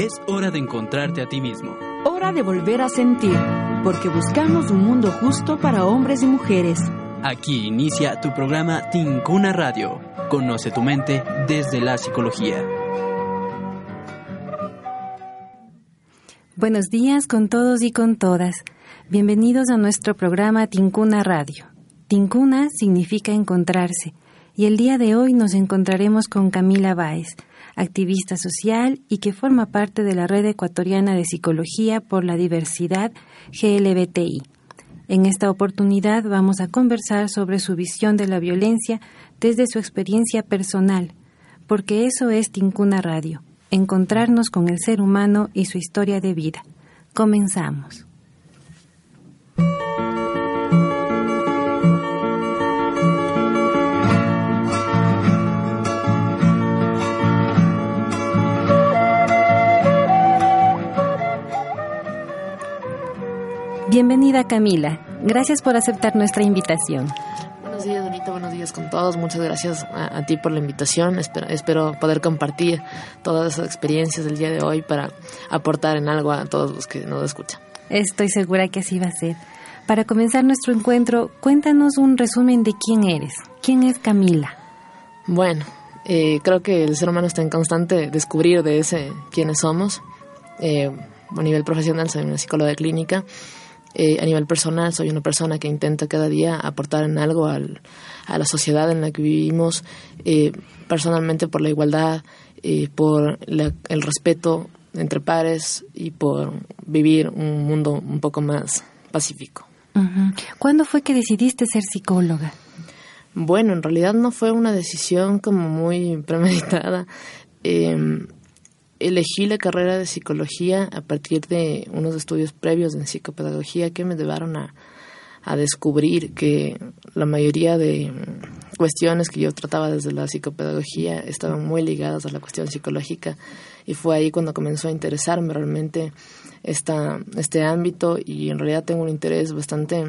Es hora de encontrarte a ti mismo. Hora de volver a sentir, porque buscamos un mundo justo para hombres y mujeres. Aquí inicia tu programa Tincuna Radio. Conoce tu mente desde la psicología. Buenos días con todos y con todas. Bienvenidos a nuestro programa Tincuna Radio. Tincuna significa encontrarse y el día de hoy nos encontraremos con Camila Báez activista social y que forma parte de la Red Ecuatoriana de Psicología por la Diversidad GLBTI. En esta oportunidad vamos a conversar sobre su visión de la violencia desde su experiencia personal, porque eso es Tincuna Radio, encontrarnos con el ser humano y su historia de vida. Comenzamos. Bienvenida Camila. Gracias por aceptar nuestra invitación. Buenos días, Anita. Buenos días con todos. Muchas gracias a, ti por la invitación. Espero, espero, poder compartir todas esas experiencias del día de hoy para aportar en algo a todos los que nos escuchan. Estoy segura que así va a ser. Para comenzar nuestro encuentro, cuéntanos un resumen de quién eres. ¿Quién es Camila? Bueno, eh, creo que el ser humano está en constante descubrir de ese quiénes somos. Eh, a nivel profesional soy una psicóloga de clínica eh, a nivel personal soy una persona que intenta cada día aportar en algo al, a la sociedad en la que vivimos, eh, personalmente por la igualdad, eh, por el respeto entre pares y por vivir un mundo un poco más pacífico. ¿Cuándo fue que decidiste ser psicóloga? Bueno, en realidad no fue una decisión como muy premeditada. Eh, elegí la carrera de psicología a partir de unos estudios previos en psicopedagogía que me llevaron a, descubrir que la mayoría de cuestiones que yo trataba desde la psicopedagogía estaban muy ligadas a la cuestión psicológica. Y fue ahí cuando comenzó a interesarme realmente esta, este ámbito. Y en realidad tengo un interés bastante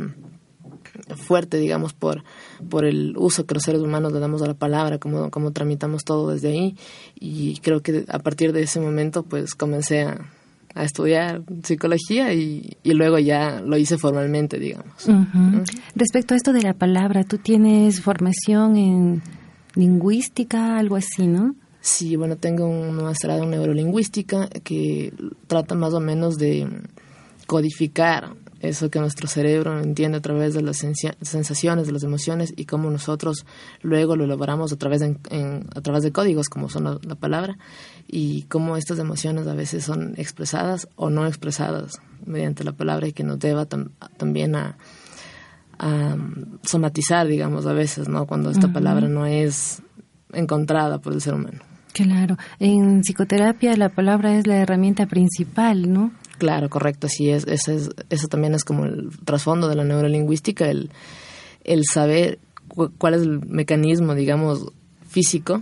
fuerte, digamos, por, por el uso que los seres humanos le damos a la palabra, cómo, cómo tramitamos todo desde ahí. Y creo que a partir de ese momento, pues comencé a, estudiar psicología y, y, luego ya lo hice formalmente, digamos. Respecto a esto de la palabra, ¿tú tienes formación en lingüística, algo así, no? Sí, bueno, tengo un maestrado en neurolingüística que trata más o menos de codificar eso que nuestro cerebro entiende a través de las sensaciones, de las emociones y cómo nosotros luego lo elaboramos a través de, a través de códigos, como son la, palabra, y cómo estas emociones a veces son expresadas o no expresadas mediante la palabra y que nos lleva también a, somatizar, digamos, a veces, ¿no? Cuando esta palabra no es encontrada por el ser humano. Claro, en psicoterapia la palabra es la herramienta principal, ¿no? Claro, correcto, así es. Eso, es, eso también es como el trasfondo de la neurolingüística, el, el saber cuál es el mecanismo, digamos, físico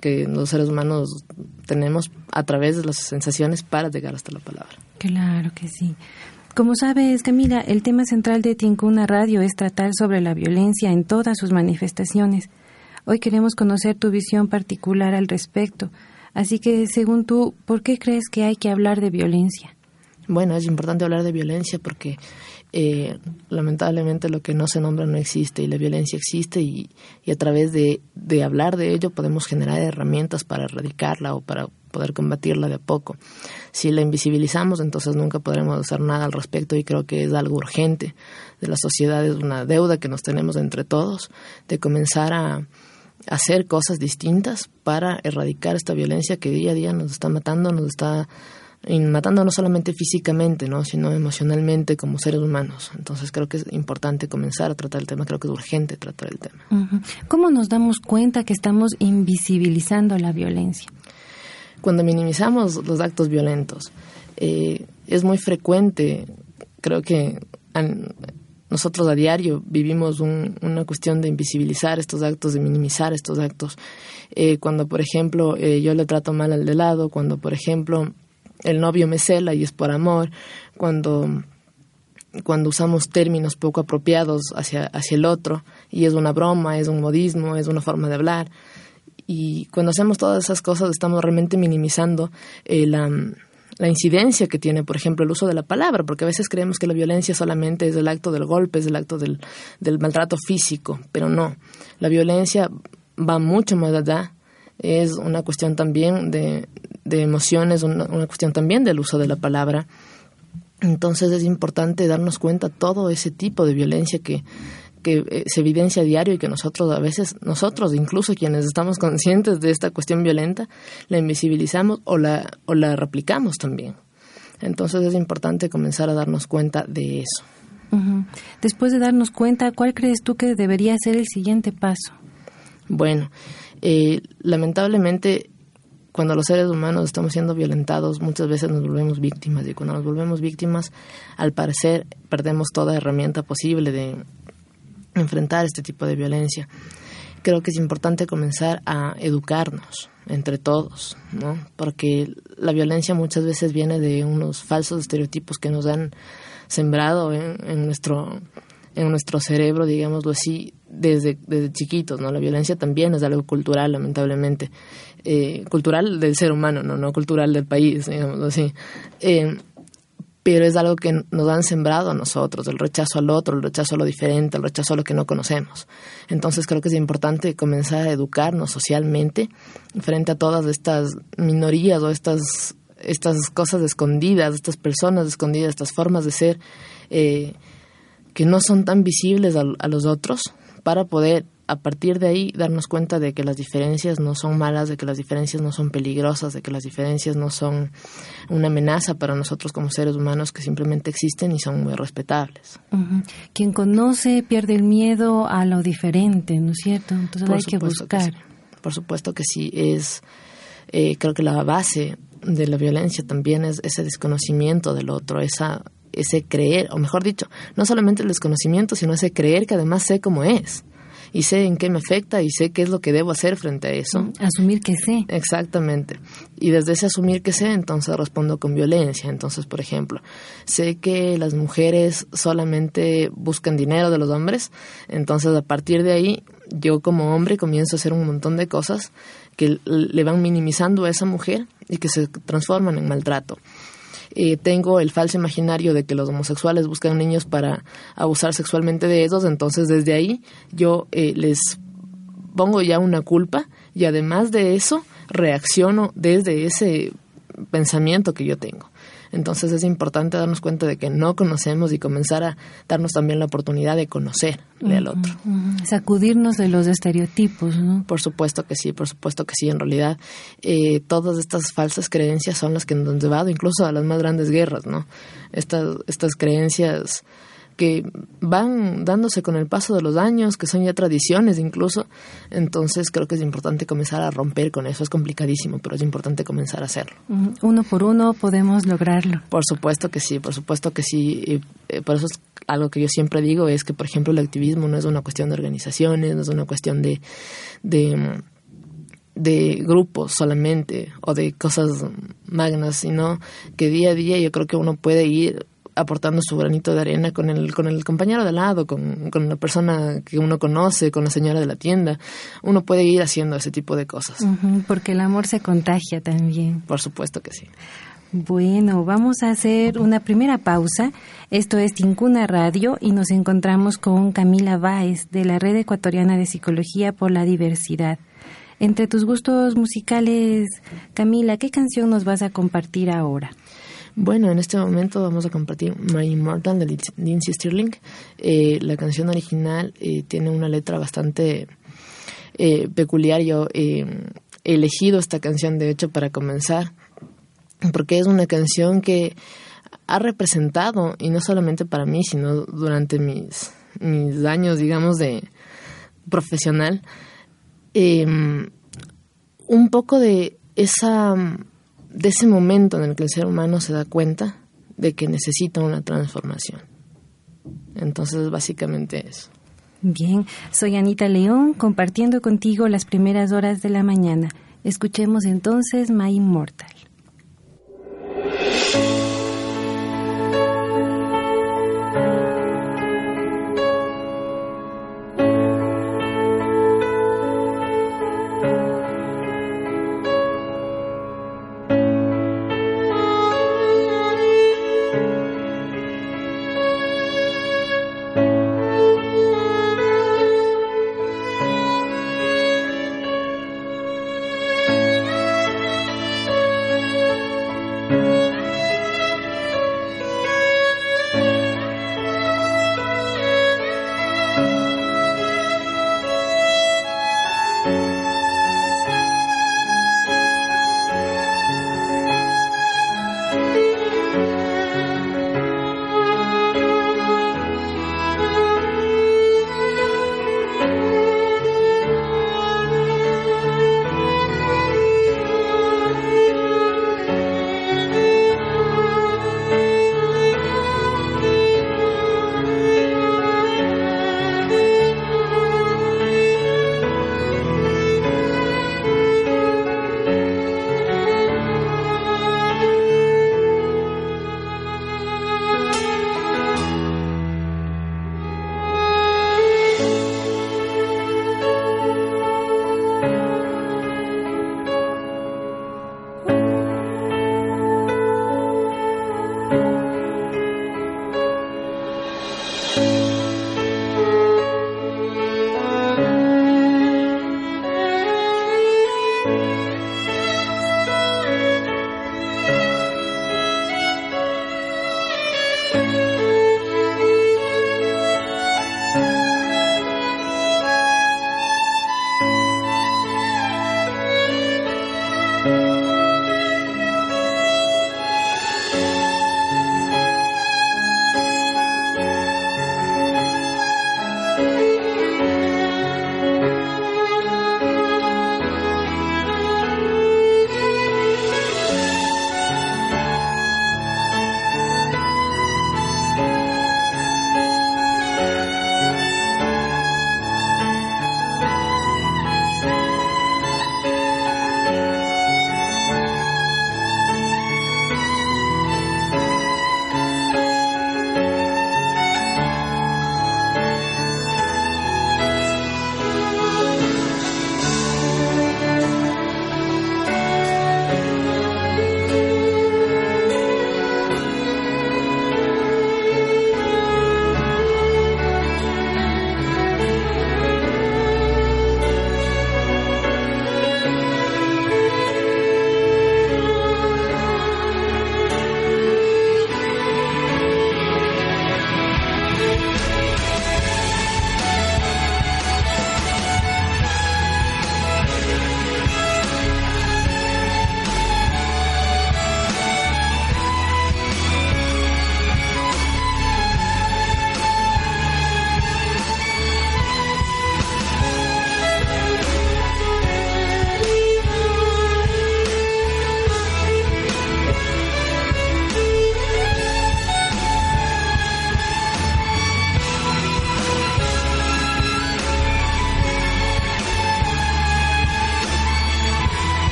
que los seres humanos tenemos a través de las sensaciones para llegar hasta la palabra. Claro que sí. Como sabes, Camila, el tema central de Tincuna Radio es tratar sobre la violencia en todas sus manifestaciones. Hoy queremos conocer tu visión particular al respecto. Así que, según tú, ¿por qué crees que hay que hablar de violencia? Bueno, es importante hablar de violencia porque eh, lamentablemente lo que no se nombra no existe y la violencia existe y, a través de, de, hablar de ello podemos generar herramientas para erradicarla o para poder combatirla de a poco. Si la invisibilizamos, entonces nunca podremos hacer nada al respecto y creo que es algo urgente de la sociedad, es una deuda que nos tenemos entre todos de comenzar a hacer cosas distintas para erradicar esta violencia que día a día nos está matando, nos está matando no solamente físicamente, ¿no? sino emocionalmente como seres humanos. Entonces creo que es importante comenzar a tratar el tema, creo que es urgente tratar el tema. ¿Cómo nos damos cuenta que estamos invisibilizando la violencia? cuando minimizamos los actos violentos, eh, es muy frecuente, creo que nosotros a diario vivimos una cuestión de invisibilizar estos actos, de minimizar estos actos. Eh, cuando, por ejemplo, eh, yo le trato mal al de lado, cuando, por ejemplo, el novio me cela y es por amor, cuando cuando usamos términos poco apropiados hacia, hacia el otro y es una broma, es un modismo, es una forma de hablar. Y cuando hacemos todas esas cosas estamos realmente minimizando eh, la, la incidencia que tiene, por ejemplo, el uso de la palabra, porque a veces creemos que la violencia solamente es el acto del golpe, es el acto del, del maltrato físico, pero no. La violencia va mucho más allá, es una cuestión también de, de emociones, una, una cuestión también del uso de la palabra. Entonces es importante darnos cuenta todo ese tipo de violencia que, que eh, se evidencia a diario y que nosotros a veces, nosotros incluso quienes estamos conscientes de esta cuestión violenta, la invisibilizamos o la, o la replicamos también. Entonces es importante comenzar a darnos cuenta de eso. Después de darnos cuenta, ¿cuál crees tú que debería ser el siguiente paso? Bueno, eh, lamentablemente cuando los seres humanos estamos siendo violentados, muchas veces nos volvemos víctimas y cuando nos volvemos víctimas, al parecer perdemos toda herramienta posible de, enfrentar este tipo de violencia. Creo que es importante comenzar a educarnos entre todos, ¿no? Porque la violencia muchas veces viene de unos falsos estereotipos que nos han sembrado en, nuestro en nuestro cerebro, digámoslo así, desde, desde chiquitos, ¿no? La violencia también es algo cultural, lamentablemente. Eh, cultural del ser humano, ¿no? No cultural del país, digámoslo así. Eh, pero es algo que nos han sembrado a nosotros, el rechazo al otro, el rechazo a lo diferente, el rechazo a lo que no conocemos. Entonces creo que es importante comenzar a educarnos socialmente frente a todas estas minorías o estas, estas cosas escondidas, estas personas escondidas, estas formas de ser eh, que no son tan visibles a los otros para poder a partir de ahí darnos cuenta de que las diferencias no son malas, de que las diferencias no son peligrosas, de que las diferencias no son una amenaza para nosotros como seres humanos que simplemente existen y son muy respetables. Quien conoce pierde el miedo a lo diferente, ¿no es cierto? Entonces hay que buscar. Por supuesto que sí, es eh, creo que la base de la violencia también es ese desconocimiento del otro, esa ese creer, o mejor dicho, no solamente el desconocimiento, sino ese creer que además sé cómo es y sé en qué me afecta y sé qué es lo que debo hacer frente a eso. Asumir que sé. Exactamente. Y desde ese asumir que sé, entonces respondo con violencia. Entonces, por ejemplo, sé que las mujeres solamente buscan dinero de los hombres, entonces a partir de ahí yo como hombre comienzo a hacer un montón de cosas que le van minimizando a esa mujer y que se transforman en maltrato. Eh, tengo el falso imaginario de que los homosexuales buscan niños para abusar sexualmente de ellos, entonces desde ahí yo eh, les pongo ya una culpa y además de eso reacciono desde ese pensamiento que yo tengo. Entonces es importante darnos cuenta de que no conocemos y comenzar a darnos también la oportunidad de conocerle al otro. Sacudirnos de los estereotipos, ¿no? Por supuesto que sí, por supuesto que sí. En realidad, eh, todas estas falsas creencias son las que nos han llevado incluso a las más grandes guerras, ¿no? Estas, estas creencias que van dándose con el paso de los años, que son ya tradiciones incluso. Entonces creo que es importante comenzar a romper con eso. Es complicadísimo, pero es importante comenzar a hacerlo. Uno por uno podemos lograrlo. Por supuesto que sí, por supuesto que sí. Eh, por eso es algo que yo siempre digo, es que, por ejemplo, el activismo no es una cuestión de organizaciones, no es una cuestión de... de de grupos solamente o de cosas magnas, sino que día a día yo creo que uno puede ir aportando su granito de arena con el, con el compañero de al lado, con, con la persona que uno conoce, con la señora de la tienda. Uno puede ir haciendo ese tipo de cosas. porque el amor se contagia también. Por supuesto que sí. Bueno, vamos a hacer una primera pausa. Esto es Tincuna Radio y nos encontramos con Camila Báez de la Red Ecuatoriana de Psicología por la Diversidad. Entre tus gustos musicales, Camila, ¿qué canción nos vas a compartir ahora? Bueno, en este momento vamos a compartir My Immortal de Lindsay Stirling. Eh, la canción original eh, tiene una letra bastante eh, peculiar. Yo he elegido esta canción, de hecho, para comenzar, porque es una canción que ha representado, y no solamente para mí, sino durante mis, mis años, digamos, de profesional, un poco de esa, de ese momento en el que el ser humano se da cuenta de que necesita una transformación. Entonces, básicamente eso. Bien, soy Anita León compartiendo contigo las primeras horas de la mañana. Escuchemos entonces My Immortal.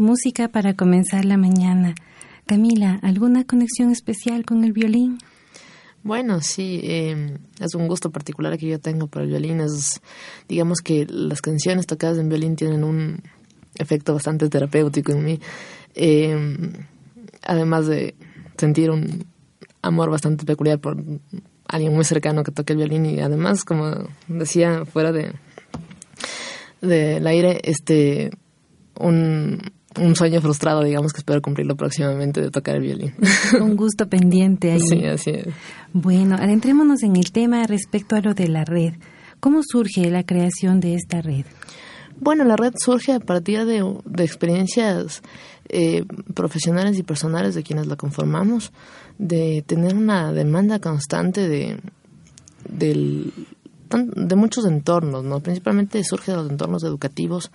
Música para comenzar la mañana. Camila, ¿alguna conexión especial con el violín? Bueno, sí, em, es un gusto particular que yo tengo por el violín. Es, digamos que las canciones tocadas en violín tienen un efecto bastante terapéutico en mí. Em, además de sentir un amor bastante peculiar por alguien muy cercano que toque el violín y además, como decía fuera de del aire, este un un sueño frustrado, digamos, que espero cumplirlo próximamente de tocar el violín. Un gusto pendiente ahí. Sí, así es. Bueno, adentrémonos en el tema respecto a lo de la red. ¿Cómo surge la creación de esta red? Bueno, la red surge a partir de, experiencias eh, profesionales y personales de quienes la conformamos, de tener una demanda constante de, de muchos entornos, ¿no? Principalmente surge de los entornos educativos,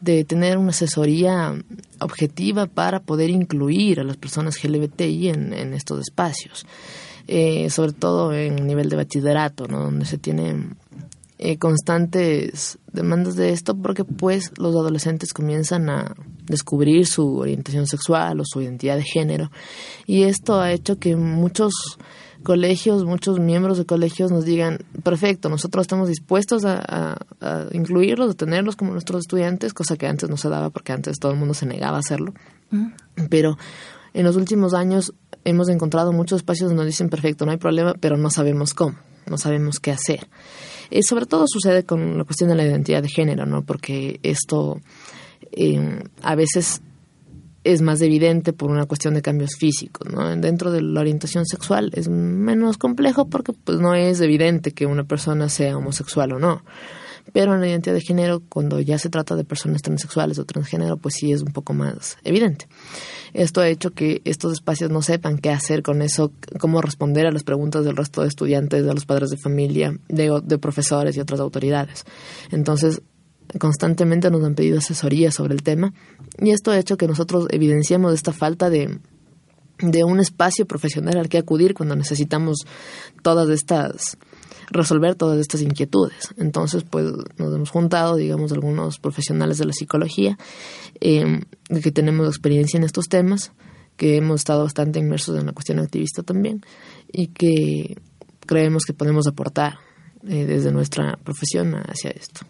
de tener una asesoría objetiva para poder incluir a las personas en, en estos espacios, eh, sobre todo en nivel de bachillerato, ¿no? donde se tienen eh, constantes demandas de esto porque pues los adolescentes comienzan a descubrir su orientación sexual o su identidad de género y esto ha hecho que muchos colegios, muchos miembros de colegios nos digan, perfecto, nosotros estamos dispuestos a, incluirlos, a tenerlos como nuestros estudiantes, cosa que antes no se daba porque antes todo el mundo se negaba a hacerlo. Mm. Pero en los últimos años hemos encontrado muchos espacios donde nos dicen, perfecto, no hay problema, pero no sabemos cómo, no sabemos qué hacer. Y sobre todo sucede con la cuestión de la identidad de género, ¿no? Porque esto eh, a veces es más evidente por una cuestión de cambios físicos, ¿no? Dentro de la orientación sexual es menos complejo porque pues no es evidente que una persona sea homosexual o no. Pero en la identidad de género, cuando ya se trata de personas transexuales o transgénero, pues sí es un poco más evidente. Esto ha hecho que estos espacios no sepan qué hacer con eso, cómo responder a las preguntas del resto de estudiantes, de los padres de familia, de, de profesores y otras autoridades. Entonces, constantemente nos han pedido asesoría sobre el tema y esto ha hecho que nosotros evidenciamos esta falta de, de un espacio profesional al que acudir cuando necesitamos todas estas resolver todas estas inquietudes. Entonces, pues nos hemos juntado, digamos, algunos profesionales de la psicología eh, que tenemos experiencia en estos temas, que hemos estado bastante inmersos en la cuestión activista también y que creemos que podemos aportar eh, desde nuestra profesión hacia esto.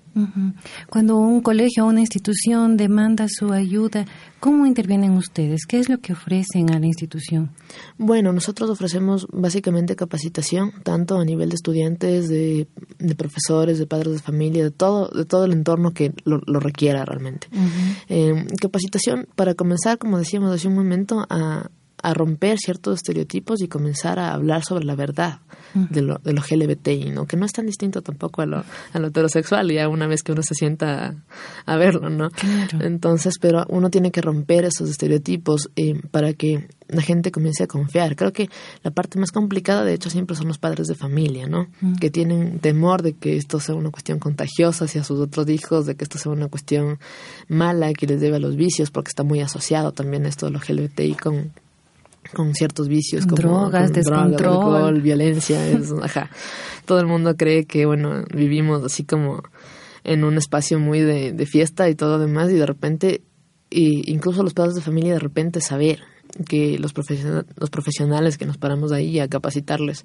Cuando un colegio o una institución demanda su ayuda, ¿cómo intervienen ustedes? ¿Qué es lo que ofrecen a la institución? Bueno, nosotros ofrecemos básicamente capacitación, tanto a nivel de estudiantes, de, profesores, de padres de familia, de todo, de todo el entorno que lo, requiera realmente. Eh, capacitación para comenzar, como decíamos hace un momento, a, a romper ciertos estereotipos y comenzar a hablar sobre la verdad de, lo, de lo LGBTI, ¿no? Que no es tan distinto tampoco a lo, a lo heterosexual, ya una vez que uno se sienta a, verlo, ¿no? Entonces, pero uno tiene que romper esos estereotipos eh, para que la gente comience a confiar. Creo que la parte más complicada, de hecho, siempre son los padres de familia, ¿no? Que tienen temor de que esto sea una cuestión contagiosa hacia sus otros hijos, de que esto sea una cuestión mala que les debe a los vicios, porque está muy asociado también esto de lo LGBTI con con ciertos vicios como drogas, descontrol, violencia, ajá. Todo el mundo cree que bueno, vivimos así como en un espacio muy de, de fiesta y todo demás y de repente y incluso los padres de familia de repente saber que los, los profesionales que nos paramos ahí a capacitarles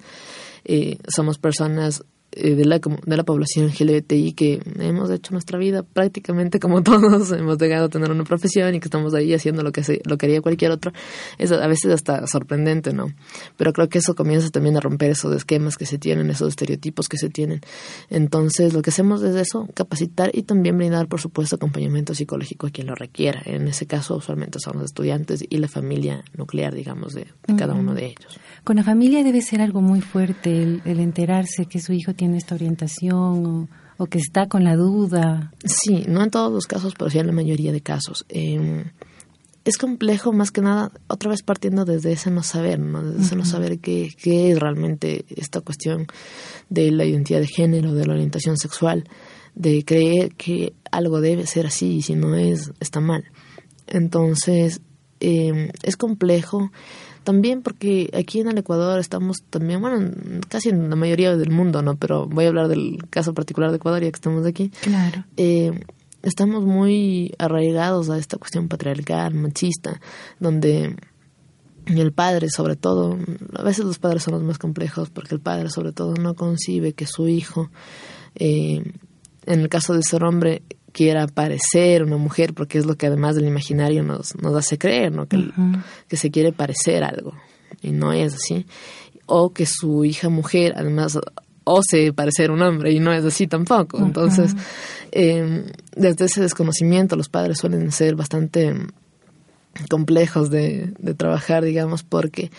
eh, somos personas eh, de, la, de la población LGBTI que hemos hecho nuestra vida prácticamente como todos, hemos llegado a tener una profesión y que estamos ahí haciendo lo que, se, lo que haría cualquier otro, es a veces hasta sorprendente, ¿no? Pero creo que eso comienza también a romper esos esquemas que se tienen, esos estereotipos que se tienen. Entonces, lo que hacemos es eso, capacitar y también brindar, por supuesto, acompañamiento psicológico a quien lo requiera. En ese caso, usualmente son los estudiantes y la familia nuclear, digamos, de, cada uno de ellos. Con la familia debe ser algo muy fuerte el, el enterarse que su hijo tiene tiene esta orientación o, que está con la duda. Sí, no en todos los casos, pero sí en la mayoría de casos. Em, es complejo más que nada, otra vez partiendo desde ese no saber, ¿no? Desde ese no saber qué, qué es realmente esta cuestión de la identidad de género, de la orientación sexual, de creer que algo debe ser así y si no es, está mal. Entonces, em, es complejo también porque aquí en el Ecuador estamos también, bueno, casi en la mayoría del mundo, ¿no? Pero voy a hablar del caso particular de Ecuador ya que estamos aquí. Claro. Eh, estamos muy arraigados a esta cuestión patriarcal, machista, donde el padre sobre todo, a veces los padres son los más complejos porque el padre sobre todo no concibe que su hijo, eh, en el caso de ser hombre, quiera parecer una mujer, porque es lo que además del imaginario nos, nos hace creer, ¿no? Que, que se quiere parecer algo y no es así. O que su hija mujer además ose parecer un hombre y no es así tampoco. Entonces, em, desde ese desconocimiento los padres suelen ser bastante complejos de, de trabajar, digamos, porque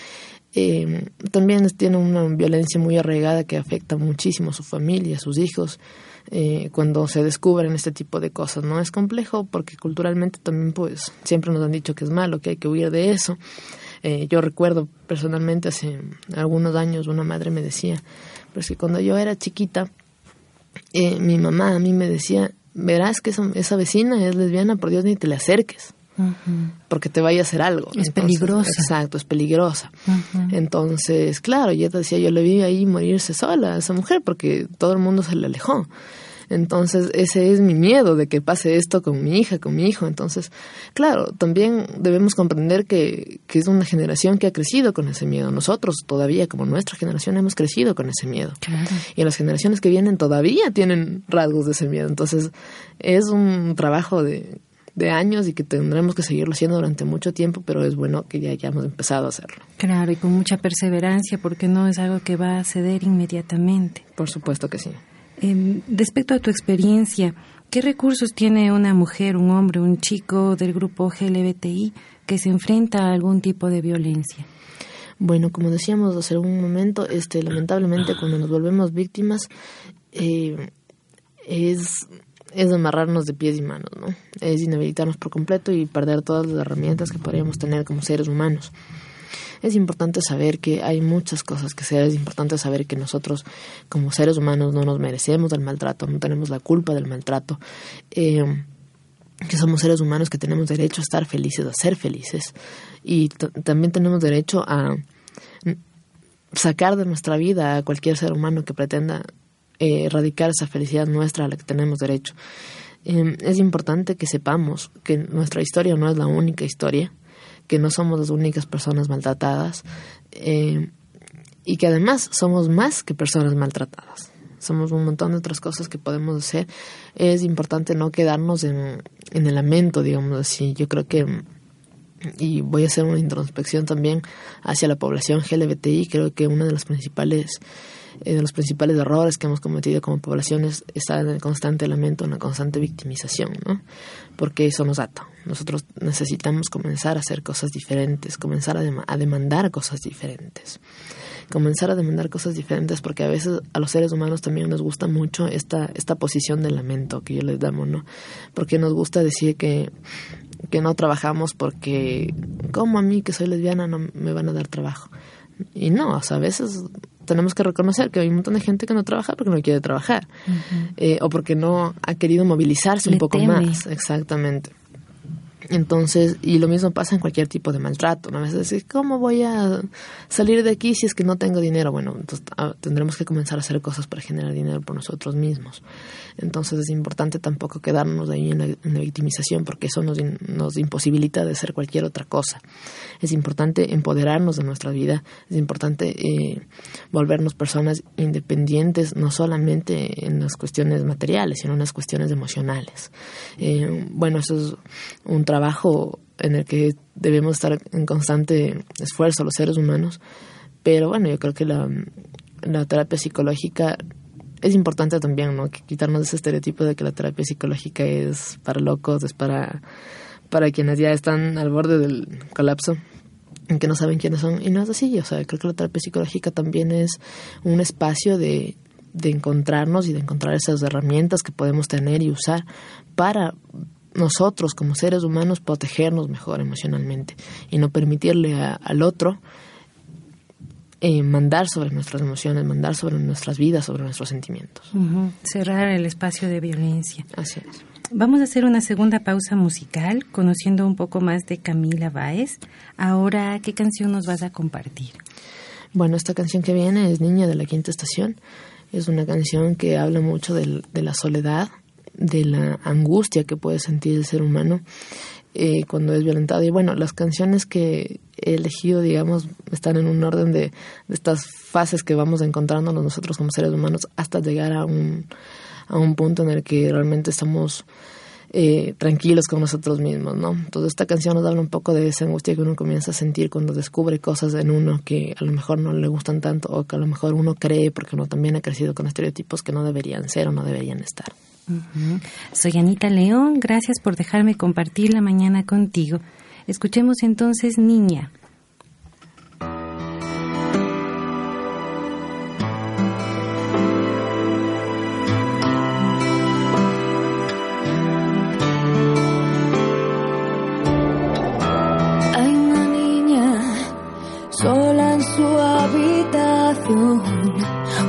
eh, también tiene una violencia muy arraigada que afecta muchísimo a su familia, a sus hijos, eh, cuando se descubren este tipo de cosas. No es complejo porque culturalmente también pues siempre nos han dicho que es malo, que hay que huir de eso. Eh, yo recuerdo personalmente hace algunos años una madre me decía, pues que cuando yo era chiquita, eh, mi mamá a mí me decía, verás que esa, esa vecina es lesbiana, por Dios ni te le acerques porque te vaya a hacer algo. Es peligrosa. Exacto, es peligrosa. Entonces, claro, yo te decía, yo le vi ahí morirse sola a esa mujer porque todo el mundo se le alejó. Entonces, ese es mi miedo de que pase esto con mi hija, con mi hijo. Entonces, claro, también debemos comprender que, que es una generación que ha crecido con ese miedo. Nosotros todavía, como nuestra generación, hemos crecido con ese miedo. Y las generaciones que vienen todavía tienen rasgos de ese miedo. Entonces, es un trabajo de de años y que tendremos que seguirlo haciendo durante mucho tiempo, pero es bueno que ya hayamos empezado a hacerlo. Claro, y con mucha perseverancia, porque no es algo que va a ceder inmediatamente. Por supuesto que sí. Eh, respecto a tu experiencia, ¿qué recursos tiene una mujer, un hombre, un chico del grupo GLBTI que se enfrenta a algún tipo de violencia? Bueno, como decíamos hace un momento, este, lamentablemente cuando nos volvemos víctimas eh, es es amarrarnos de pies y manos, ¿no? Es inhabilitarnos por completo y perder todas las herramientas que podríamos tener como seres humanos. Es importante saber que hay muchas cosas que hacer, es importante saber que nosotros como seres humanos no nos merecemos del maltrato, no tenemos la culpa del maltrato, eh, que somos seres humanos que tenemos derecho a estar felices, a ser felices y también tenemos derecho a sacar de nuestra vida a cualquier ser humano que pretenda eh, erradicar esa felicidad nuestra a la que tenemos derecho. Em, es importante que sepamos que nuestra historia no es la única historia, que no somos las únicas personas maltratadas em, y que además somos más que personas maltratadas. Somos un montón de otras cosas que podemos hacer. Es importante no quedarnos en, en el lamento, digamos así. Yo creo que y voy a hacer una introspección también hacia la población LGBTI. Creo que una de las principales eh, de los principales errores que hemos cometido como población es en el constante lamento, una constante victimización, ¿no? Porque eso nos ata. Nosotros necesitamos comenzar a hacer cosas diferentes, comenzar a, demandar cosas diferentes comenzar a demandar cosas diferentes porque a veces a los seres humanos también nos gusta mucho esta, esta posición de lamento que yo les damos, ¿no? Porque nos gusta decir que, que no trabajamos porque, como a mí que soy lesbiana no me van a dar trabajo? Y no, o sea, a veces tenemos que reconocer que hay un montón de gente que no trabaja porque no quiere trabajar eh, o porque no ha querido movilizarse un poco más. Exactamente. Entonces, y lo mismo pasa en cualquier tipo de maltrato, ¿no? A veces ¿cómo voy a salir de aquí si es que no tengo dinero? Bueno, entonces ah, tendremos que comenzar a hacer cosas para generar dinero por nosotros mismos. Entonces es importante tampoco quedarnos ahí en la, victimización porque eso nos, nos imposibilita de hacer cualquier otra cosa. Es importante empoderarnos de nuestra vida, es importante eh, volvernos personas independientes, no solamente en las cuestiones materiales, sino en las cuestiones emocionales. Eh, bueno, eso es un trabajo en el que debemos estar en constante esfuerzo los seres humanos, pero bueno, yo creo que la, la terapia psicológica es importante también, ¿no? Quitarnos ese estereotipo de que la terapia psicológica es para locos, es para, para quienes ya están al borde del colapso que no saben quiénes son y no es así, o sea, creo que la terapia psicológica también es un espacio de, de encontrarnos y de encontrar esas herramientas que podemos tener y usar para nosotros como seres humanos protegernos mejor emocionalmente y no permitirle al otro eh, mandar sobre nuestras emociones, mandar sobre nuestras vidas, sobre nuestros sentimientos. Cerrar el espacio de violencia. Así es. Vamos a hacer una segunda pausa musical, conociendo un poco más de Camila Báez. Ahora, ¿qué canción nos vas a compartir? Bueno, esta canción que viene es Niña de la Quinta Estación. Es una canción que habla mucho de la soledad, de la angustia que puede sentir el ser humano eh, cuando es violentado. Y bueno, las canciones que he elegido, digamos, están en un orden de, estas fases que vamos encontrándonos nosotros como seres humanos hasta llegar a un, a un punto en el que realmente estamos eh, tranquilos con nosotros mismos, ¿no? Entonces esta canción nos habla un poco de esa angustia que uno comienza a sentir cuando descubre cosas en uno que a lo mejor no le gustan tanto o que a lo mejor uno cree porque uno también ha crecido con estereotipos que no deberían ser o no deberían estar. Soy Anita León, gracias por dejarme compartir la mañana contigo. Escuchemos entonces Niña.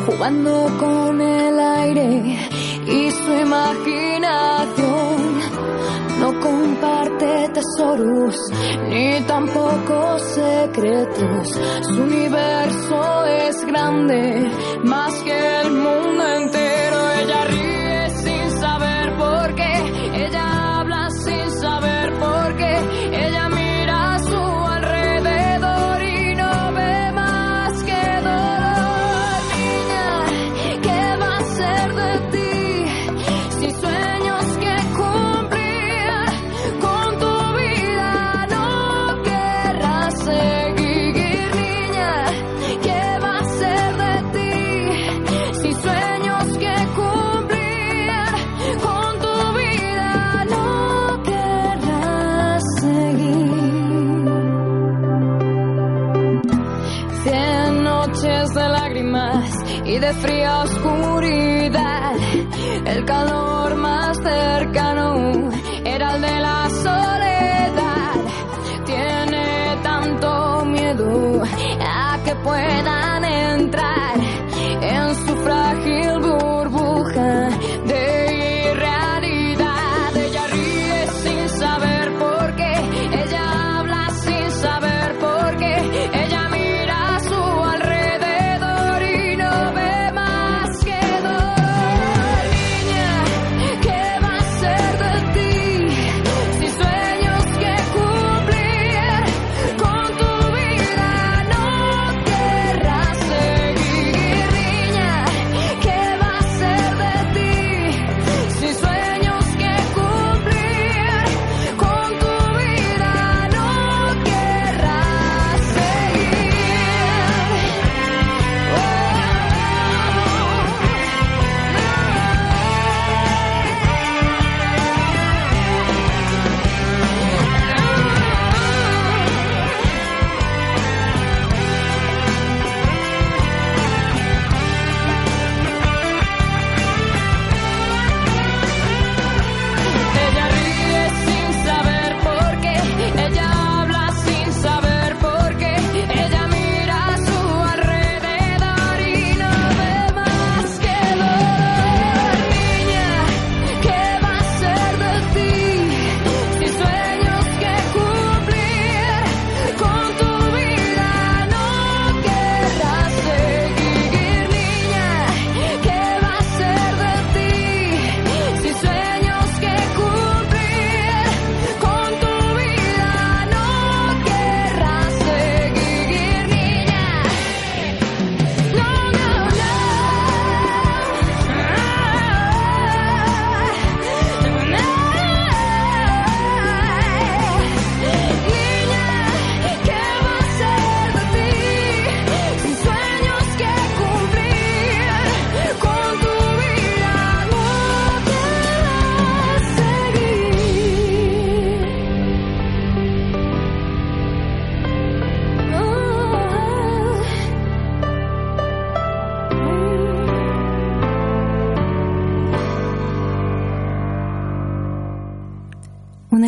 jugando con el aire y su imaginación. No comparte tesoros ni tampoco secretos. Su universo es grande, más que el mundo entero. Fría oscuridad. El calor más cercano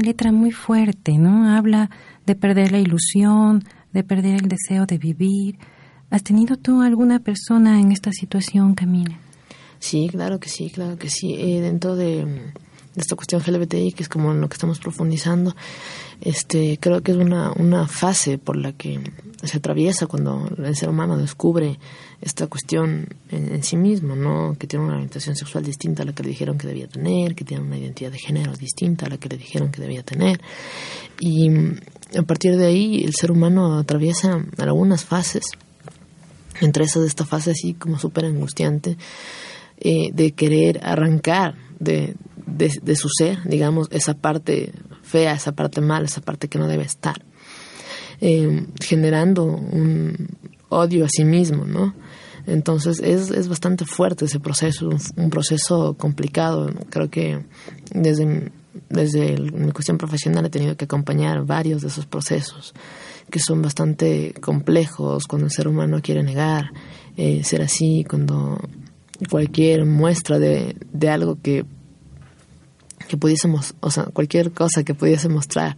letra muy fuerte, ¿no? Habla de perder la ilusión, de perder el deseo de vivir. ¿Has tenido tú alguna persona en esta situación, Camila? Sí, claro que sí, claro que sí. Eh, dentro de, esta cuestión LGBTI, que es como en lo que estamos profundizando, este, creo que es una, una fase por la que se atraviesa cuando el ser humano descubre esta cuestión en, sí mismo, ¿no? Que tiene una orientación sexual distinta a la que le dijeron que debía tener, que tiene una identidad de género distinta a la que le dijeron que debía tener. Y a partir de ahí el ser humano atraviesa algunas fases entre esas esta fase así como súper angustiante eh, de querer arrancar de, de, de, su ser, digamos, esa parte fea, esa parte mala, esa parte que no debe estar, eh, generando un odio a sí mismo, ¿no? Entonces es, es bastante fuerte ese proceso, un, proceso complicado. Creo que desde desde mi cuestión profesional he tenido que acompañar varios de esos procesos que son bastante complejos cuando el ser humano quiere negar eh, ser así, cuando cualquier muestra de, de algo que que pudiésemos, o sea, cualquier cosa que pudiese mostrar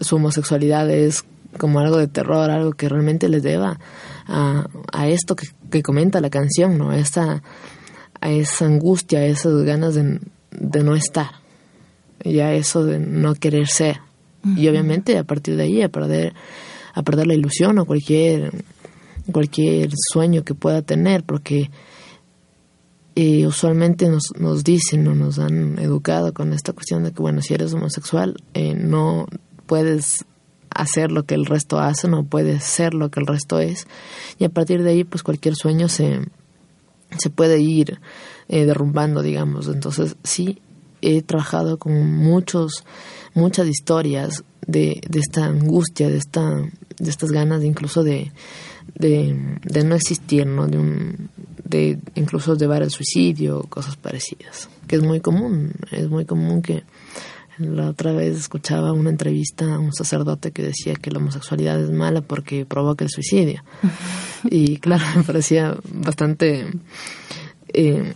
su homosexualidad es como algo de terror, algo que realmente les deba a, a esto que, que comenta la canción, ¿no? A esa, a esa angustia, a esas ganas de, de no estar y a eso de no querer ser. Y obviamente a partir de ahí a perder, a perder la ilusión o cualquier, cualquier sueño que pueda tener, porque eh, usualmente nos, nos dicen o nos han educado con esta cuestión de que, bueno, si eres homosexual, eh, no puedes hacer lo que el resto hace, no puedes ser lo que el resto es. Y a partir de ahí, pues cualquier sueño se, se puede ir eh, derrumbando, digamos. Entonces, sí, he trabajado con muchos, muchas historias de, de esta angustia, de, esta, de estas ganas de incluso de, de, de no existir, ¿no? De, un, de incluso llevar al suicidio, cosas parecidas, que es muy común, es muy común que la otra vez escuchaba una entrevista a un sacerdote que decía que la homosexualidad es mala porque provoca el suicidio. Y claro, me parecía bastante eh,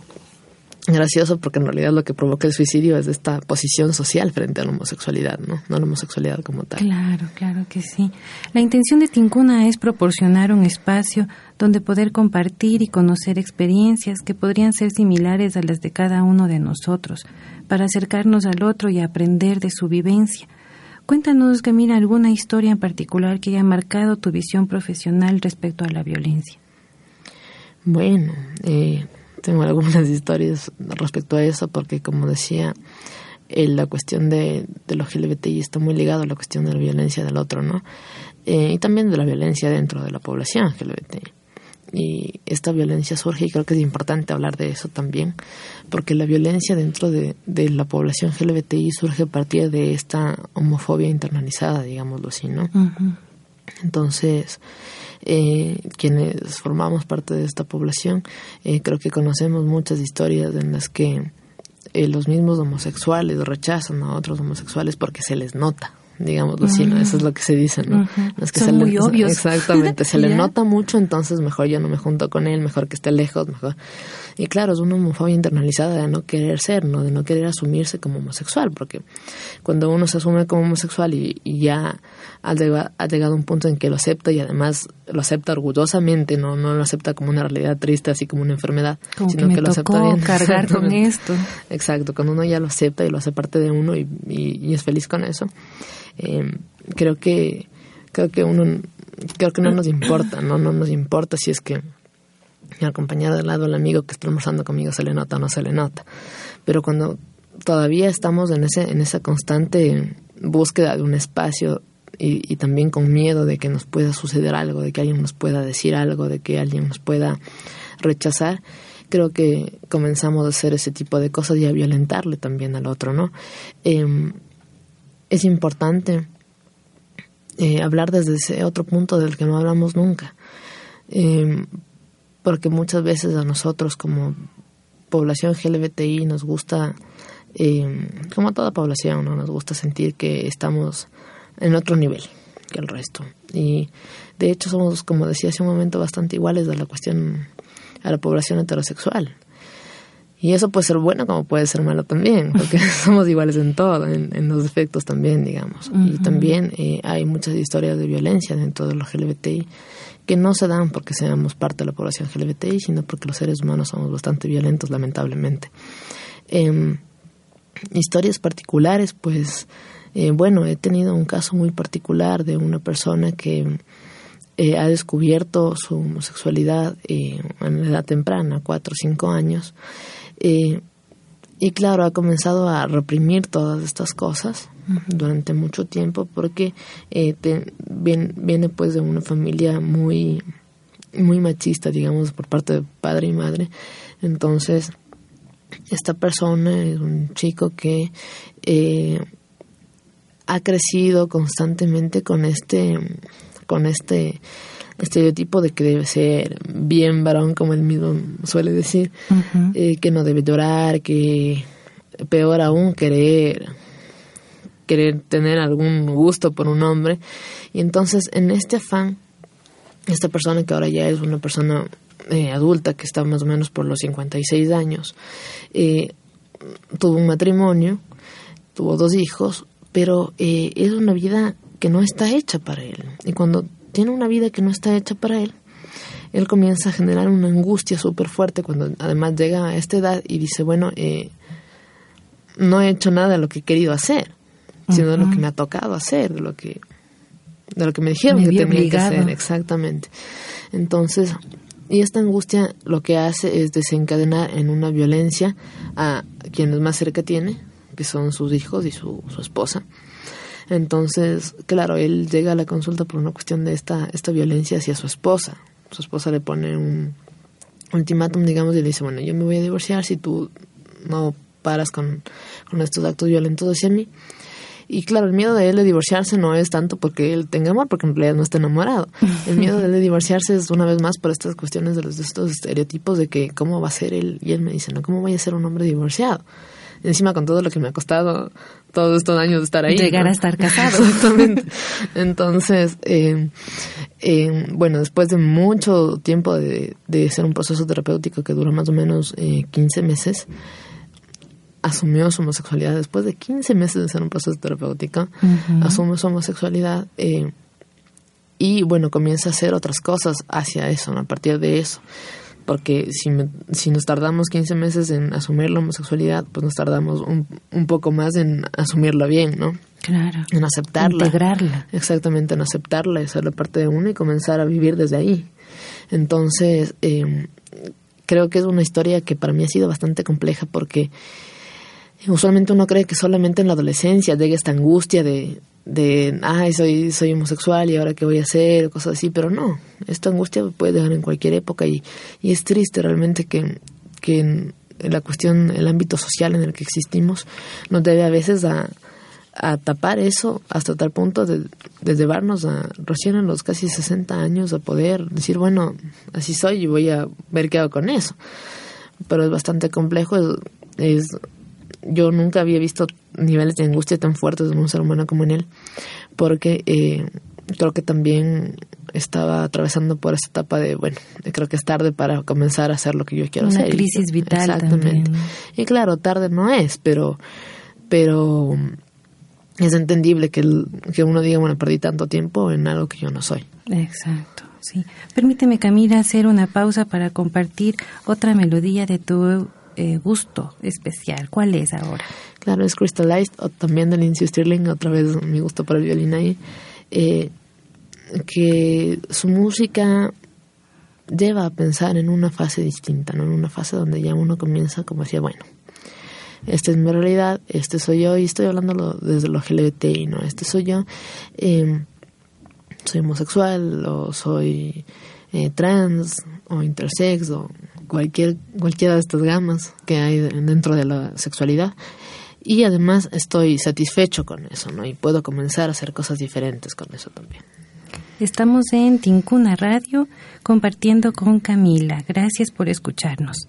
gracioso porque en realidad lo que provoca el suicidio es esta posición social frente a la homosexualidad, ¿no? No la homosexualidad como tal. Claro, claro que sí. La intención de Tincuna es proporcionar un espacio donde poder compartir y conocer experiencias que podrían ser similares a las de cada uno de nosotros, para acercarnos al otro y aprender de su vivencia. Cuéntanos, Camila, alguna historia en particular que haya marcado tu visión profesional respecto a la violencia. Bueno, eh, tengo algunas historias respecto a eso porque, como decía, eh, la cuestión de, de los LGBTI está muy ligado a la cuestión de la violencia del otro, ¿no? Eh, y también de la violencia dentro de la población LGBTI. Y esta violencia surge, y creo que es importante hablar de eso también, porque la violencia dentro de, de la población LGBTI surge a partir de esta homofobia internalizada, digámoslo así, ¿no? Entonces, eh, quienes formamos parte de esta población, eh, creo que conocemos muchas historias en las que eh, los mismos homosexuales rechazan a otros homosexuales porque se les nota, digámoslo así, ¿no? Eso es lo que se dice, ¿no? No es que Son se le- muy obvios. Exactamente, se le Ya. nota mucho, entonces mejor yo no me junto con él, mejor que esté lejos, mejor. Y claro, es una homofobia internalizada de no querer ser, ¿no? De no querer asumirse como homosexual, porque cuando uno se asume como homosexual y, y ya ha llegado, ha llegado a un punto en que lo acepta y además lo acepta orgullosamente, no, no lo acepta como una realidad triste, así como una enfermedad, Como sino que me que lo acepta bien. cargar con esto. Exacto, cuando uno ya lo acepta y lo hace parte de uno y, y- y es feliz con eso, eh, creo que creo que uno creo que no nos importa, no no nos importa si es que al compañero de lado, al amigo que está almorzando conmigo se le nota o no se le nota, pero cuando todavía estamos en ese en esa constante búsqueda de un espacio y, y también con miedo de que nos pueda suceder algo, de que alguien nos pueda decir algo, de que alguien nos pueda rechazar, creo que comenzamos a hacer ese tipo de cosas y a violentarle también al otro, ¿no? Eh, es importante eh, hablar desde ese otro punto del que no hablamos nunca, Eh, porque muchas veces a nosotros como población LGBTI nos gusta, eh, como a toda población, ¿no? nos gusta sentir que estamos en otro nivel que el resto. Y de hecho somos, como decía hace un momento, bastante iguales a la cuestión, a la población heterosexual. Y eso puede ser bueno como puede ser malo también, porque somos iguales en todo, en, en los defectos también, digamos. Y también eh, hay muchas historias de violencia dentro de los LGBTI que no se dan porque seamos parte de la población LGBTI, sino porque los seres humanos somos bastante violentos, lamentablemente. Em, historias particulares, pues, eh, bueno, he tenido un caso muy particular de una persona que eh, ha descubierto su homosexualidad eh, en edad temprana, cuatro o cinco años, eh, y claro, ha comenzado a reprimir todas estas cosas durante mucho tiempo porque eh, te- viene, viene pues de una familia muy muy machista, digamos, por parte de padre y madre. Entonces, esta persona es un chico que eh, ha crecido constantemente con este con este estereotipo de que debe ser bien varón, como él mismo suele decir, eh, que no debe llorar, que peor aún querer querer tener algún gusto por un hombre. Y entonces en este afán, esta persona que ahora ya es una persona eh, adulta, que está más o menos por los 56 años, eh, tuvo un matrimonio, tuvo dos hijos, pero eh, es una vida que no está hecha para él. Y cuando tiene una vida que no está hecha para él, él comienza a generar una angustia súper fuerte cuando además llega a esta edad y dice, bueno, eh, no he hecho nada de lo que he querido hacer, sino de lo que me ha tocado hacer, de lo que, de lo que me dijeron Me que tenía obligado. que hacer, exactamente. Entonces, y esta angustia lo que hace es desencadenar en una violencia a quienes más cerca tiene, que son sus hijos y su, su esposa. Entonces, claro, él llega a la consulta por una cuestión de esta, esta violencia hacia su esposa. Su esposa le pone un ultimátum, digamos, y le dice, bueno, yo me voy a divorciar si tú no paras con, con estos actos violentos hacia mí. Y claro, el miedo de él de divorciarse no es tanto porque él tenga amor, porque en realidad no está enamorado. El miedo de él de divorciarse es una vez más por estas cuestiones de, los, de estos estereotipos de que cómo va a ser él. Y él me dice, no, ¿cómo voy a ser un hombre divorciado? Encima con todo lo que me ha costado todos estos años de estar ahí. Llegar ¿no? a estar casado. Exactamente. Entonces, eh, eh, bueno, después de mucho tiempo de, de hacer un proceso terapéutico que dura más o menos eh, 15 meses, asumió su homosexualidad después de 15 meses de hacer un proceso terapéutico, asume su homosexualidad eh, y bueno, comienza a hacer otras cosas hacia eso, ¿no? a partir de eso. Porque si, me- si nos tardamos 15 meses en asumir la homosexualidad, pues nos tardamos un, un poco más en asumirla bien, ¿no? Claro. En aceptarla. Integrarla. Exactamente, en aceptarla y hacerla parte de uno y comenzar a vivir desde ahí. Entonces, eh, creo que es una historia que para mí ha sido bastante compleja porque usualmente uno cree que solamente en la adolescencia llega esta angustia de, de ay, soy, soy homosexual y ahora qué voy a hacer, cosas así, pero no, esta angustia puede llegar en cualquier época y, y es triste realmente que, que en la cuestión, el ámbito social en el que existimos nos debe a veces a, a tapar eso hasta tal punto de, llevarnos a recién a los casi 60 años a poder decir, bueno, así soy y voy a ver qué hago con eso. Pero es bastante complejo, es yo nunca había visto niveles de angustia tan fuertes en un ser humano como en él, porque eh, creo que también estaba atravesando por esa etapa de, bueno, creo que es tarde para comenzar a hacer lo que yo quiero Una hacer. crisis vital Exactamente. también. Y claro, tarde no es, pero, pero es entendible que, el- que uno diga, bueno, perdí tanto tiempo en algo que yo no soy. Exacto, sí. Permíteme, Camila, hacer una pausa para compartir otra melodía de tu eh, gusto especial. ¿Cuál es ahora? Claro, es Crystallized, o también de Lindsey Stirling, otra vez mi gusto por el violín ahí, eh, que su música lleva a pensar en una fase distinta, ¿no? En una fase donde ya uno comienza como decía, bueno, esta es mi realidad, este soy yo, y estoy hablando desde lo LGBTI, ¿no? Este soy yo, eh, soy homosexual, o soy eh, trans, o intersex, o cualquier, cualquiera de estas gamas que hay dentro de la sexualidad. Y además estoy satisfecho con eso, ¿no? Y puedo comenzar a hacer cosas diferentes con eso también. Estamos en Tincuna Radio compartiendo con Camila. Gracias por escucharnos.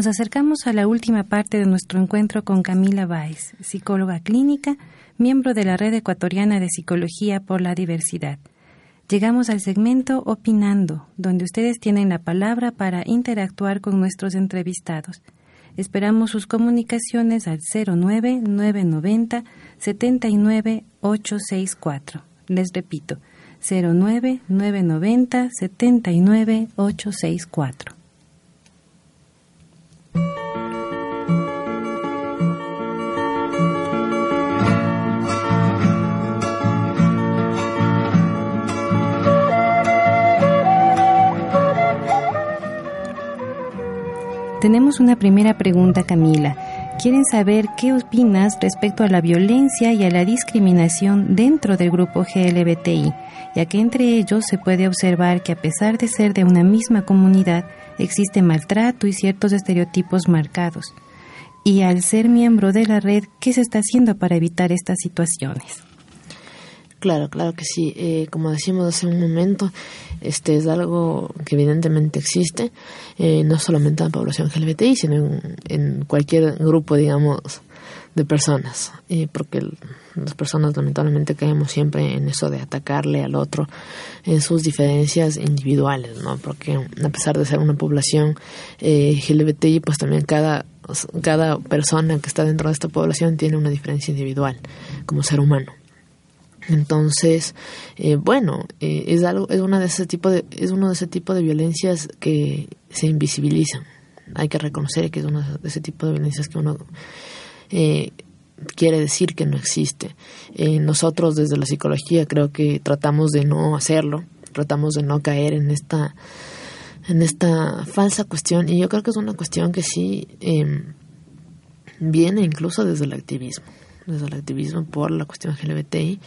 Nos acercamos a la última parte de nuestro encuentro con Camila Báez, psicóloga clínica, miembro de la Red Ecuatoriana de Psicología por la Diversidad. Llegamos al segmento Opinando, donde ustedes tienen la palabra para interactuar con nuestros entrevistados. Esperamos sus comunicaciones al 09 990 79 864. Les repito, 09 990 Tenemos una primera pregunta, Camila. Quieren saber qué opinas respecto a la violencia y a la discriminación dentro del grupo GLBTI, ya que entre ellos se puede observar que a pesar de ser de una misma comunidad, existe maltrato y ciertos estereotipos marcados. Y al ser miembro de la red, ¿qué se está haciendo para evitar estas situaciones? Claro, claro que sí. Eh, como decimos hace un momento, este es algo que evidentemente existe, eh, no solamente en la población LGBTI, sino en, cualquier grupo, digamos, de personas. Eh, porque las personas lamentablemente caemos siempre en eso de atacarle al otro en sus diferencias individuales, ¿no? Porque a pesar de ser una población eh, LGBTI, pues también cada, cada persona que está dentro de esta población tiene una diferencia individual como ser humano. Entonces, eh, bueno, eh, es algo, es una de ese tipo de, es uno de ese tipo de violencias que se invisibilizan. Hay que reconocer que es uno de ese tipo de violencias que uno eh, quiere decir que no existe. Nosotros desde la psicología creo que tratamos de no hacerlo, tratamos de no caer en esta, en esta falsa cuestión y yo creo que es una cuestión que sí eh, viene incluso desde el activismo, desde el activismo por la cuestión LGBTI,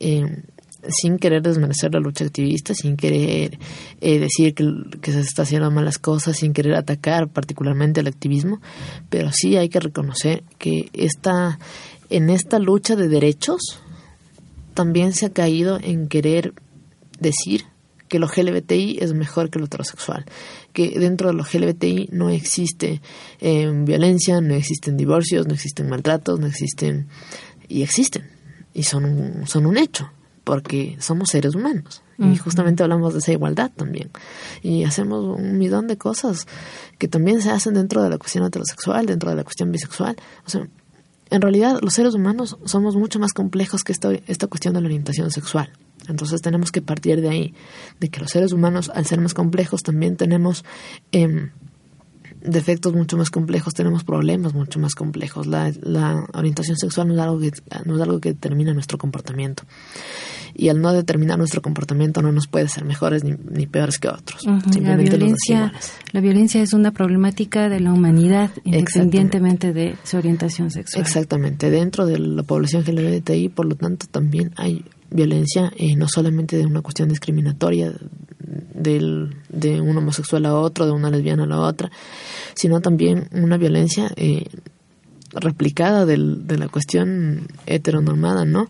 eh, sin querer desmerecer la lucha activista, sin querer eh, decir que, se está haciendo malas cosas, sin querer atacar particularmente el activismo, pero sí hay que reconocer que esta, en esta lucha de derechos también se ha caído en querer decir que lo LGBTI es mejor que lo heterosexual, que dentro de lo LGBTI no existe eh, violencia, no existen divorcios, no existen maltratos, no existen y existen y son un, son un hecho porque somos seres humanos y justamente hablamos de esa igualdad también y hacemos un millón de cosas que también se hacen dentro de la cuestión heterosexual, dentro de la cuestión bisexual, o sea, en realidad los seres humanos somos mucho más complejos que esta, esta cuestión de la orientación sexual. Entonces tenemos que partir de ahí, de que los seres humanos, al ser más complejos, también tenemos eh, defectos mucho más complejos, tenemos problemas mucho más complejos. La, la orientación sexual no es, algo que, no es algo que determina nuestro comportamiento. Y al no determinar nuestro comportamiento no nos puede ser mejores ni, ni peores que otros. La Simplemente los violencia, la violencia es una problemática de la humanidad, independientemente de su orientación sexual. Exactamente. Dentro de la población LGBTI, por lo tanto, también hay violencia, eh, no solamente de una cuestión discriminatoria del, de un homosexual a otro, de una lesbiana a la otra, sino también una violencia eh, replicada del, de la cuestión heteronormada, ¿no?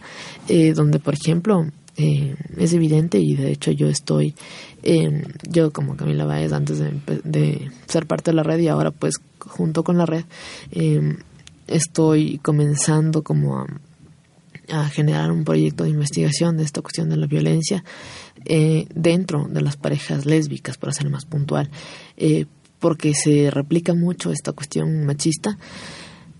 Eh, donde, por ejemplo, eh, es evidente y de hecho yo estoy, eh, yo como Camila Báez antes de, de ser parte de la red y ahora pues junto con la red, eh, estoy comenzando como a, a generar un proyecto de investigación de esta cuestión de la violencia eh, dentro de las parejas lésbicas, para ser más puntual, eh, porque se replica mucho esta cuestión machista,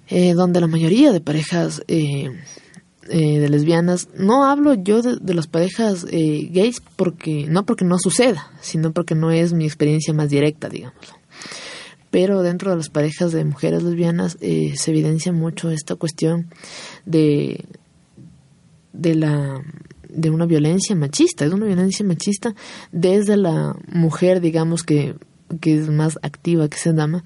eh, donde la mayoría de parejas de lesbianas, no hablo yo de, las parejas gays porque no porque no suceda, sino porque no es mi experiencia más directa, digámoslo. Pero dentro de las parejas de mujeres lesbianas eh, se evidencia mucho esta cuestión de de la de una violencia machista es una violencia machista desde la mujer digamos que que es más activa que se llama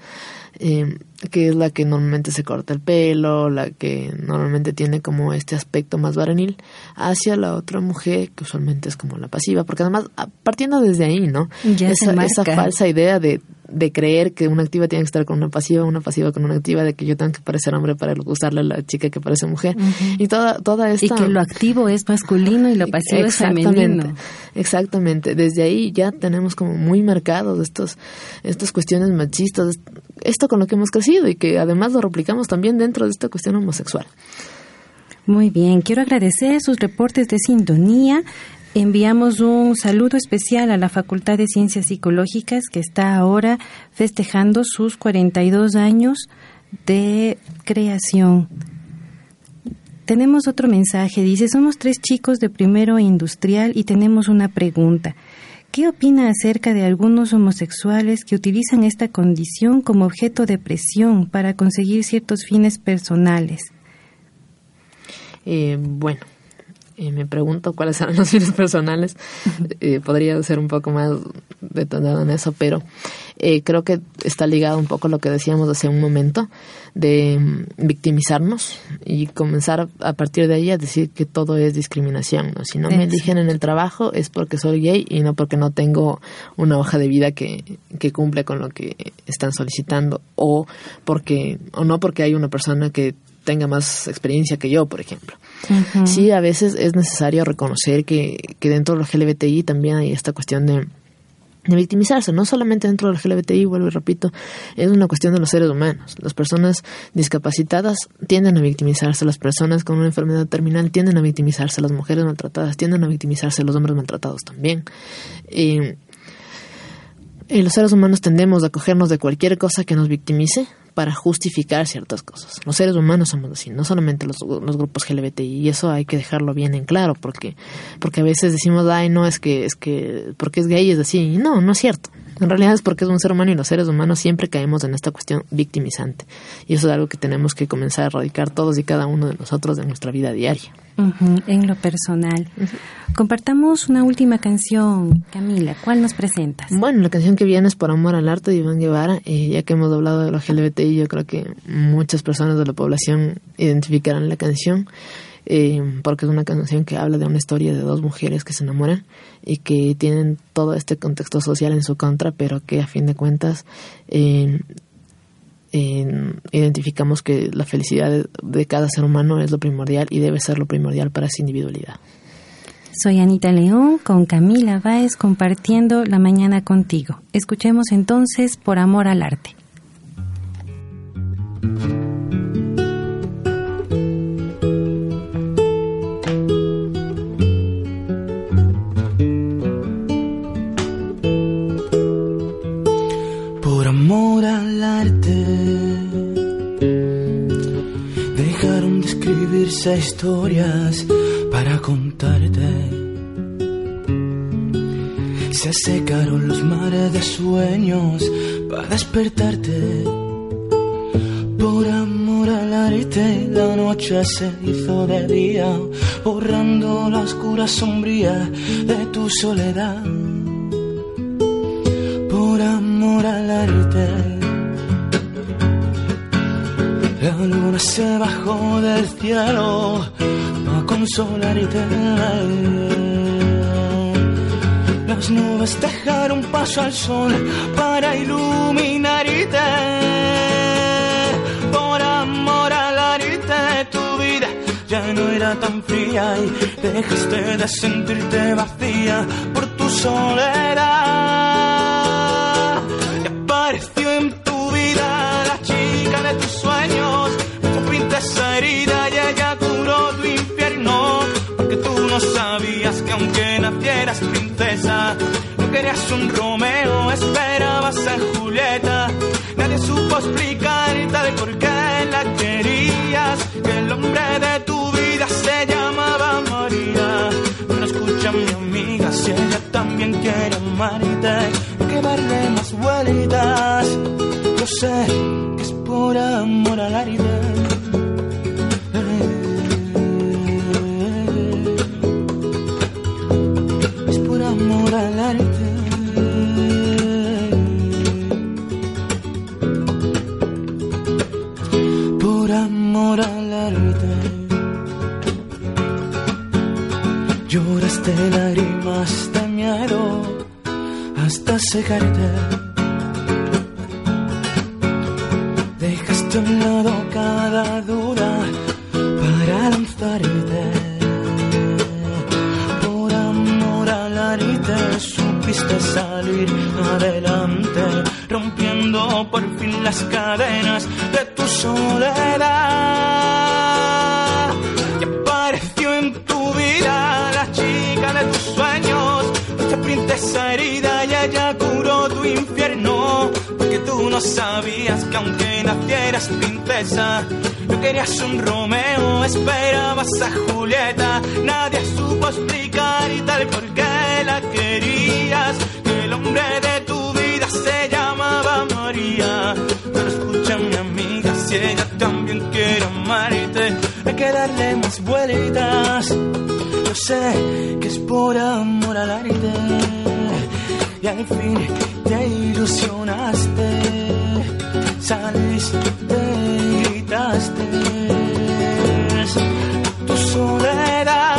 eh, que es la que normalmente se corta el pelo, la que normalmente tiene como este aspecto más varonil, hacia la otra mujer que usualmente es como la pasiva, porque además a- partiendo desde ahí, ¿no? Ya esa, esa falsa idea de, de creer que una activa tiene que estar con una pasiva, una pasiva con una activa, de que yo tengo que parecer hombre para gustarle a la chica que parece mujer, y toda, toda Y esta... que lo activo es masculino y lo pasivo es femenino. Exactamente. Desde ahí ya tenemos como muy marcados estos, estas cuestiones machistas esto con lo que hemos crecido y que además lo replicamos también dentro de esta cuestión homosexual. Muy bien, quiero agradecer sus reportes de sintonía. Enviamos un saludo especial a la Facultad de Ciencias Psicológicas que está ahora festejando sus 42 años de creación. Tenemos otro mensaje, dice, somos tres chicos de primero industrial y tenemos una pregunta. ¿Qué opina acerca de algunos homosexuales que utilizan esta condición como objeto de presión para conseguir ciertos fines personales? Eh, bueno, eh, me pregunto cuáles serán los fines personales. Eh, podría ser un poco más detonado en eso, pero eh, creo que está ligado un poco a lo que decíamos hace un momento de mm, victimizarnos y comenzar a, partir de ahí a decir que todo es discriminación. ¿no? Si no me eligen en el trabajo es porque soy gay y no porque no tengo una hoja de vida que, que cumple con lo que están solicitando o porque o no porque hay una persona que tenga más experiencia que yo, por ejemplo. Sí, a veces es necesario reconocer que, que dentro de los LGBTI también hay esta cuestión de, de victimizarse, no solamente dentro del LGBTI, vuelvo y repito, es una cuestión de los seres humanos. Las personas discapacitadas tienden a victimizarse, las personas con una enfermedad terminal tienden a victimizarse, las mujeres maltratadas tienden a victimizarse, los hombres maltratados también. Eh, y los seres humanos tendemos a cogernos de cualquier cosa que nos victimice para justificar ciertas cosas. Los seres humanos somos así, no solamente los, los grupos LGBTI, y eso hay que dejarlo bien en claro, porque, porque a veces decimos, ay, no, es que, es que, porque es gay es así. Y no, no es cierto. En realidad es porque es un ser humano y los seres humanos siempre caemos en esta cuestión victimizante. Y eso es algo que tenemos que comenzar a erradicar todos y cada uno de nosotros de nuestra vida diaria. En lo personal. Compartamos una última canción, Camila. ¿Cuál nos presentas? Bueno, la canción que viene es Por Amor al Arte de Iván Guevara. Eh, ya que hemos hablado de los LGBTI, yo creo que muchas personas de la población identificarán la canción. Eh, porque es una canción que habla de una historia de dos mujeres que se enamoran y que tienen todo este contexto social en su contra, pero que a fin de cuentas eh, eh, identificamos que la felicidad de, de cada ser humano es lo primordial y debe ser lo primordial para esa individualidad. Soy Anita León con Camila Báez compartiendo la mañana contigo. Escuchemos entonces Por Amor al Arte. Historias para contarte. Se secaron los mares de sueños para despertarte. Por amor al arte, la noche se hizo de día, borrando la oscura sombría de tu soledad se bajó del cielo a consolarte. Las nubes dejaron paso al sol para iluminarte. Por amor al arte, tu vida ya no era tan fría y dejaste de sentirte vacía por tu soledad. Explicarte por qué la querías, que el hombre de tu vida se llamaba María. No escucha mi amiga si ella también quiere amarte, hay que darle más vueltas. Yo sé que es por amor al aire. Amor al hasta que aunque nacieras princesa, no querías un Romeo, esperabas a Julieta. Nadie supo explicar y tal por qué la querías. Que el hombre de tu vida se llamaba María. Pero escucha mi amiga, si ella también quiere amarte, hay que darle más vueltas. Yo sé que es por amor al arte. Y al fin te ilusionaste, saliste y gritaste tu soledad.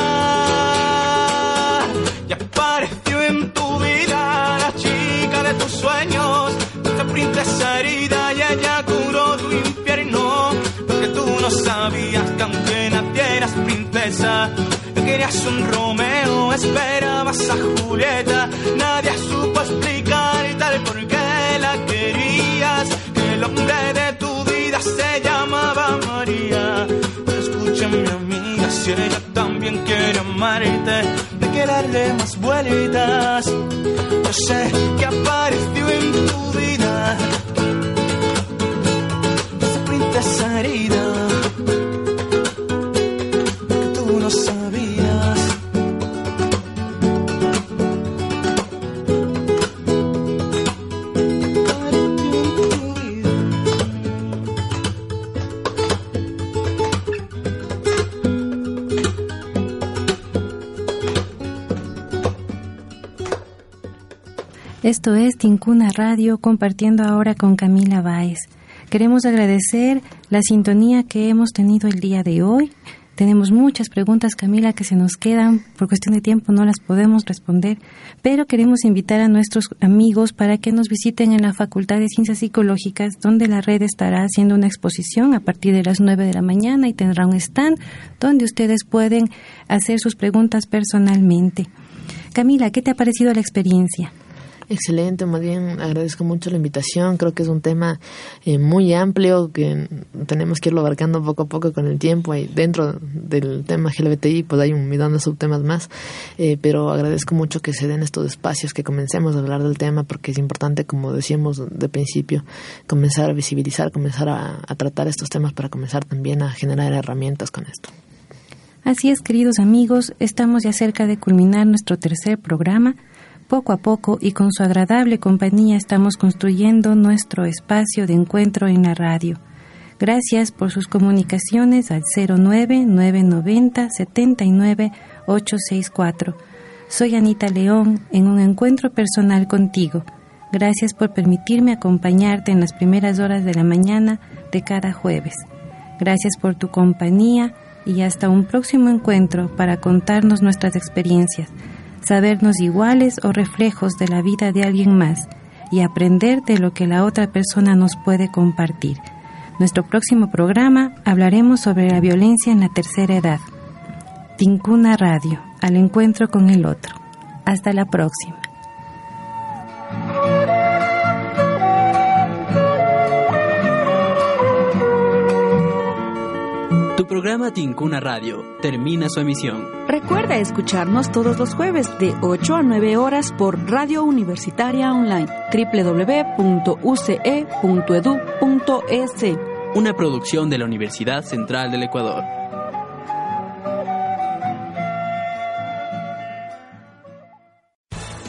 Y apareció en tu vida la chica de tus sueños, esta princesa herida y ella curó tu infierno. Porque tú no sabías que aunque nacieras princesa, no querías un Romeo, esperabas a Julieta. Nadie supo explicar y tal por qué el de tu vida se llamaba María. Pero escucha mi amiga, si ella también quiere amarte, hay que darle más vueltas. Yo sé que apareció en tu vida esa princesa herida Esto es Tincuna Radio compartiendo ahora con Camila Báez. Queremos agradecer la sintonía que hemos tenido el día de hoy. Tenemos muchas preguntas, Camila, que se nos quedan. Por cuestión de tiempo no las podemos responder, pero queremos invitar a nuestros amigos para que nos visiten en la Facultad de Ciencias Psicológicas, donde la red estará haciendo una exposición a partir de las 9 de la mañana y tendrá un stand donde ustedes pueden hacer sus preguntas personalmente. Camila, ¿qué te ha parecido la experiencia? Excelente, más bien agradezco mucho la invitación. Creo que es un tema eh, muy amplio que tenemos que irlo abarcando poco a poco con el tiempo. Y dentro del tema LGBTI, pues hay un millón de subtemas más. Eh, pero agradezco mucho que se den estos espacios, que comencemos a hablar del tema, porque es importante, como decíamos de principio, comenzar a visibilizar, comenzar a, a tratar estos temas para comenzar también a generar herramientas con esto. Así es, queridos amigos, estamos ya cerca de culminar nuestro tercer programa. Poco a poco y con su agradable compañía estamos construyendo nuestro espacio de encuentro en la radio. Gracias por sus comunicaciones al 09990 79 864. Soy Anita León en un encuentro personal contigo. Gracias por permitirme acompañarte en las primeras horas de la mañana de cada jueves. Gracias por tu compañía y hasta un próximo encuentro para contarnos nuestras experiencias, sabernos iguales o reflejos de la vida de alguien más y aprender de lo que la otra persona nos puede compartir. Nuestro próximo programa hablaremos sobre la violencia en la tercera edad. Tincuna Radio, al encuentro con el otro. Hasta la próxima. Programa Tincuna Radio termina su emisión. Recuerda escucharnos todos los jueves de 8 a 9 horas por Radio Universitaria Online www.uce.edu.es. Una producción de la Universidad Central del Ecuador.